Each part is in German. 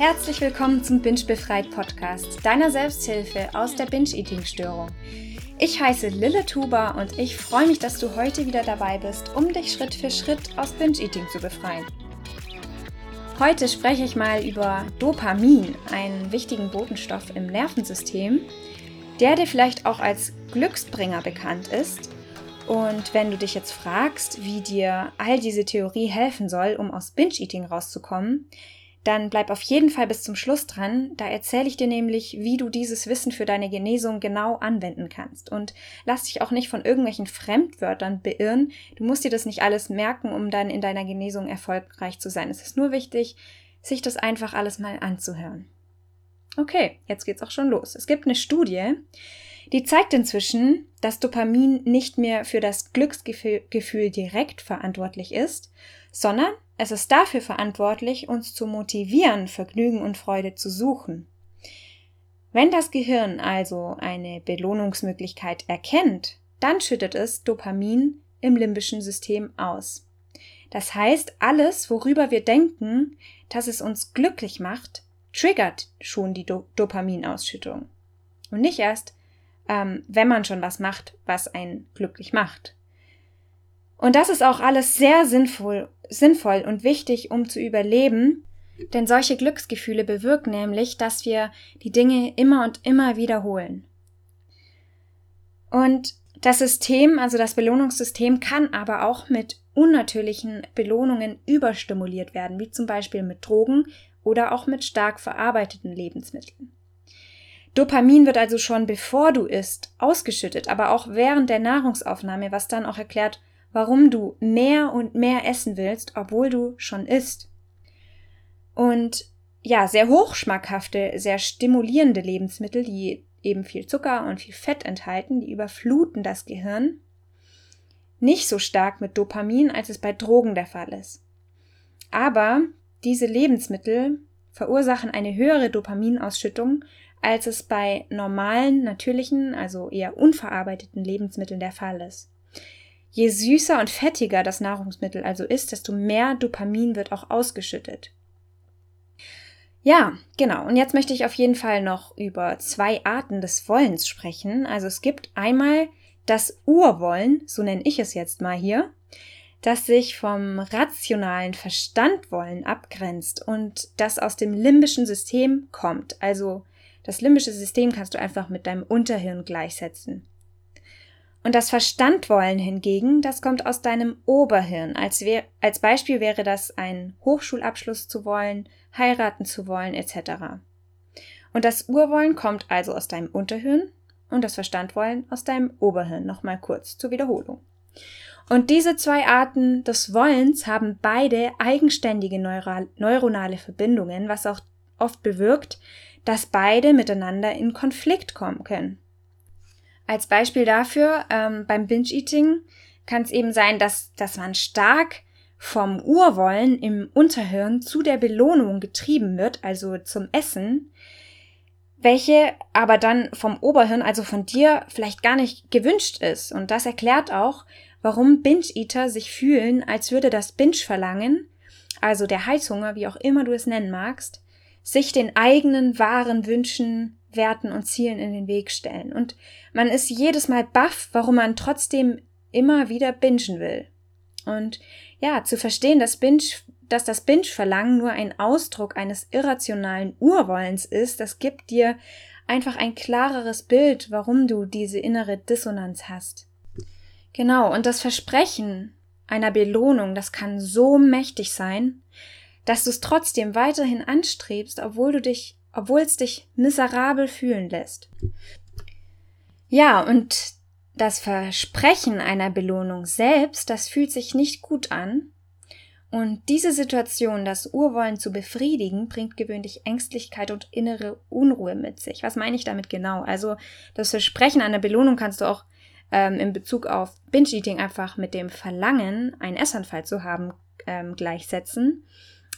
Herzlich willkommen zum Binge Befreit Podcast, deiner Selbsthilfe aus der Binge-Eating-Störung. Ich heiße Lille Tuba und ich freue mich, dass du heute wieder dabei bist, um dich Schritt für Schritt aus Binge-Eating zu befreien. Heute spreche ich mal über Dopamin, einen wichtigen Botenstoff im Nervensystem, der dir vielleicht auch als Glücksbringer bekannt ist. Und wenn du dich jetzt fragst, wie dir all diese Theorie helfen soll, um aus Binge-Eating rauszukommen, dann bleib auf jeden Fall bis zum Schluss dran. Da erzähle ich dir nämlich, wie du dieses Wissen für deine Genesung genau anwenden kannst. Und lass dich auch nicht von irgendwelchen Fremdwörtern beirren. Du musst dir das nicht alles merken, um dann in deiner Genesung erfolgreich zu sein. Es ist nur wichtig, sich das einfach alles mal anzuhören. Okay, jetzt geht's auch schon los. Es gibt eine Studie, die zeigt inzwischen, dass Dopamin nicht mehr für das Glücksgefühl direkt verantwortlich ist, sondern es ist dafür verantwortlich, uns zu motivieren, Vergnügen und Freude zu suchen. Wenn das Gehirn also eine Belohnungsmöglichkeit erkennt, dann schüttet es Dopamin im limbischen System aus. Das heißt, alles, worüber wir denken, dass es uns glücklich macht, triggert schon die Do Dopaminausschüttung. Und nicht erst, ähm, wenn man schon was macht, was einen glücklich macht. Und das ist auch alles sehr sinnvoll, sinnvoll und wichtig, um zu überleben, denn solche Glücksgefühle bewirken nämlich, dass wir die Dinge immer und immer wiederholen. Und das System, also das Belohnungssystem, kann aber auch mit unnatürlichen Belohnungen überstimuliert werden, wie zum Beispiel mit Drogen oder auch mit stark verarbeiteten Lebensmitteln. Dopamin wird also schon bevor du isst ausgeschüttet, aber auch während der Nahrungsaufnahme, was dann auch erklärt, warum du mehr und mehr essen willst, obwohl du schon isst. Und ja, sehr hochschmackhafte, sehr stimulierende Lebensmittel, die eben viel Zucker und viel Fett enthalten, die überfluten das Gehirn. Nicht so stark mit Dopamin, als es bei Drogen der Fall ist. Aber diese Lebensmittel verursachen eine höhere Dopaminausschüttung, als es bei normalen, natürlichen, also eher unverarbeiteten Lebensmitteln der Fall ist. Je süßer und fettiger das Nahrungsmittel also ist, desto mehr Dopamin wird auch ausgeschüttet. Ja, genau. Und jetzt möchte ich auf jeden Fall noch über zwei Arten des Wollens sprechen. Also es gibt einmal das Urwollen, so nenne ich es jetzt mal hier, das sich vom rationalen Verstandwollen abgrenzt und das aus dem limbischen System kommt. Also das limbische System kannst du einfach mit deinem Unterhirn gleichsetzen. Und das Verstandwollen hingegen, das kommt aus deinem Oberhirn. Als, als Beispiel wäre das ein Hochschulabschluss zu wollen, heiraten zu wollen, etc. Und das Urwollen kommt also aus deinem Unterhirn und das Verstandwollen aus deinem Oberhirn. Nochmal kurz zur Wiederholung. Und diese zwei Arten des Wollens haben beide eigenständige neural, neuronale Verbindungen, was auch oft bewirkt, dass beide miteinander in Konflikt kommen können. Als Beispiel dafür, ähm, beim Binge-Eating kann es eben sein, dass, dass man stark vom Urwollen im Unterhirn zu der Belohnung getrieben wird, also zum Essen, welche aber dann vom Oberhirn, also von dir, vielleicht gar nicht gewünscht ist. Und das erklärt auch, warum Binge-Eater sich fühlen, als würde das Binge-Verlangen, also der Heißhunger, wie auch immer du es nennen magst, sich den eigenen wahren Wünschen Werten und Zielen in den Weg stellen. Und man ist jedes Mal baff, warum man trotzdem immer wieder bingen will. Und ja, zu verstehen, dass Binge, dass das Binge-Verlangen nur ein Ausdruck eines irrationalen Urwollens ist, das gibt dir einfach ein klareres Bild, warum du diese innere Dissonanz hast. Genau, und das Versprechen einer Belohnung, das kann so mächtig sein, dass du es trotzdem weiterhin anstrebst, obwohl du dich obwohl es dich miserabel fühlen lässt. Ja, und das Versprechen einer Belohnung selbst, das fühlt sich nicht gut an. Und diese Situation, das Urwollen zu befriedigen, bringt gewöhnlich Ängstlichkeit und innere Unruhe mit sich. Was meine ich damit genau? Also das Versprechen einer Belohnung kannst du auch ähm, in Bezug auf Binge-Eating einfach mit dem Verlangen, einen Essanfall zu haben, ähm, gleichsetzen.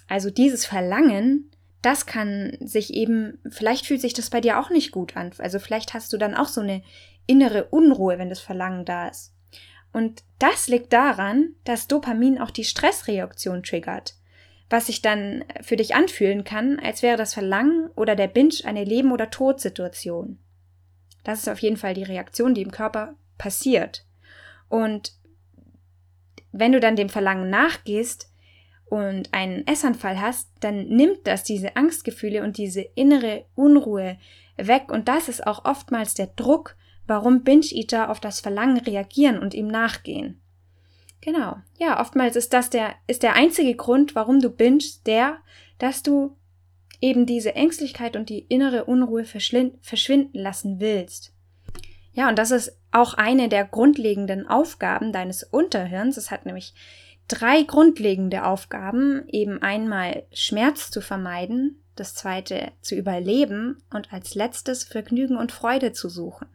Also dieses Verlangen das kann sich eben, vielleicht fühlt sich das bei dir auch nicht gut an. Also vielleicht hast du dann auch so eine innere Unruhe, wenn das Verlangen da ist. Und das liegt daran, dass Dopamin auch die Stressreaktion triggert. was sich dann für dich anfühlen kann, als wäre das Verlangen oder der Binge eine Leben- oder Todsituation. Das ist auf jeden Fall die Reaktion, die im Körper passiert. Und wenn du dann dem Verlangen nachgehst und einen Essanfall hast, dann nimmt das diese Angstgefühle und diese innere Unruhe weg. Und das ist auch oftmals der Druck, warum Binge-Eater auf das Verlangen reagieren und ihm nachgehen. Genau. Ja, oftmals ist das der, ist der einzige Grund, warum du bingst, der, dass du eben diese Ängstlichkeit und die innere Unruhe verschwinden lassen willst. Ja, und das ist auch eine der grundlegenden Aufgaben deines Unterhirns. Es hat nämlich drei grundlegende Aufgaben, eben einmal Schmerz zu vermeiden, das zweite zu überleben und als letztes Vergnügen und Freude zu suchen.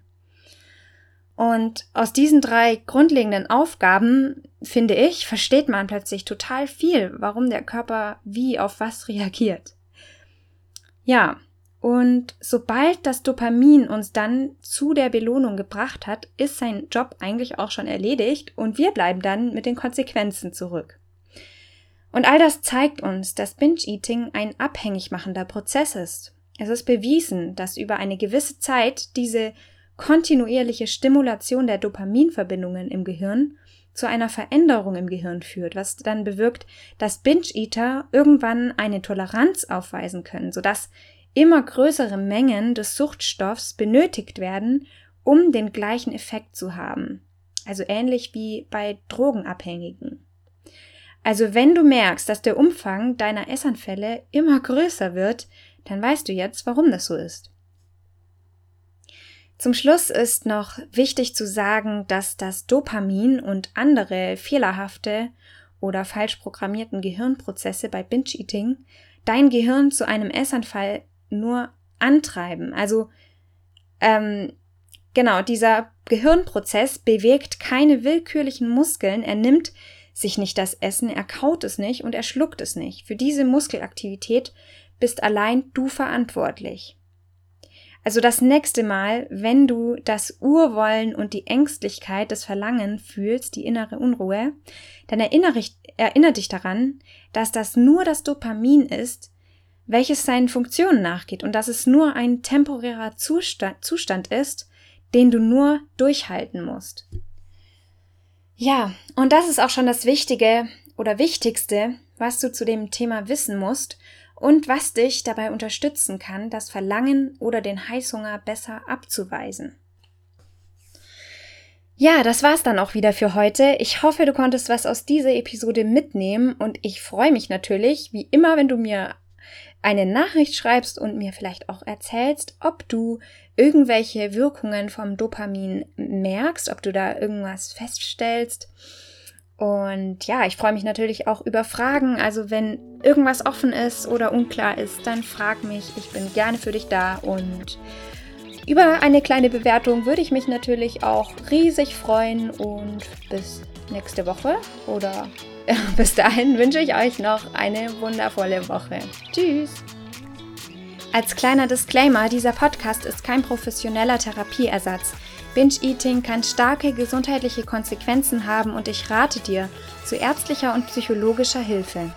Und aus diesen drei grundlegenden Aufgaben, finde ich, versteht man plötzlich total viel, warum der Körper wie auf was reagiert. Ja, und sobald das Dopamin uns dann zu der Belohnung gebracht hat, ist sein Job eigentlich auch schon erledigt und wir bleiben dann mit den Konsequenzen zurück. Und all das zeigt uns, dass Binge-Eating ein abhängig machender Prozess ist. Es ist bewiesen, dass über eine gewisse Zeit diese kontinuierliche Stimulation der Dopaminverbindungen im Gehirn zu einer Veränderung im Gehirn führt, was dann bewirkt, dass Binge-Eater irgendwann eine Toleranz aufweisen können, sodass immer größere Mengen des Suchtstoffs benötigt werden, um den gleichen Effekt zu haben. Also ähnlich wie bei Drogenabhängigen. Also wenn du merkst, dass der Umfang deiner Essanfälle immer größer wird, dann weißt du jetzt, warum das so ist. Zum Schluss ist noch wichtig zu sagen, dass das Dopamin und andere fehlerhafte oder falsch programmierten Gehirnprozesse bei Binge-Eating dein Gehirn zu einem Essanfall nur antreiben. Also ähm, genau, dieser Gehirnprozess bewegt keine willkürlichen Muskeln, er nimmt sich nicht das Essen, er kaut es nicht und er schluckt es nicht. Für diese Muskelaktivität bist allein du verantwortlich. Also das nächste Mal, wenn du das Urwollen und die Ängstlichkeit, das Verlangen fühlst, die innere Unruhe, dann erinnere, erinnere dich daran, dass das nur das Dopamin ist, welches seinen Funktionen nachgeht und dass es nur ein temporärer Zustand, Zustand ist, den du nur durchhalten musst. Ja, und das ist auch schon das Wichtige oder Wichtigste, was du zu dem Thema wissen musst und was dich dabei unterstützen kann, das Verlangen oder den Heißhunger besser abzuweisen. Ja, das war's dann auch wieder für heute. Ich hoffe, du konntest was aus dieser Episode mitnehmen und ich freue mich natürlich, wie immer, wenn du mir eine Nachricht schreibst und mir vielleicht auch erzählst, ob du irgendwelche Wirkungen vom Dopamin merkst, ob du da irgendwas feststellst und ja, ich freue mich natürlich auch über Fragen. Also wenn irgendwas offen ist oder unklar ist, dann frag mich. Ich bin gerne für dich da und über eine kleine Bewertung würde ich mich natürlich auch riesig freuen und bis nächste Woche oder bis dahin wünsche ich euch noch eine wundervolle Woche. Tschüss! Als kleiner Disclaimer, dieser Podcast ist kein professioneller Therapieersatz. Binge-Eating kann starke gesundheitliche Konsequenzen haben und ich rate dir zu ärztlicher und psychologischer Hilfe.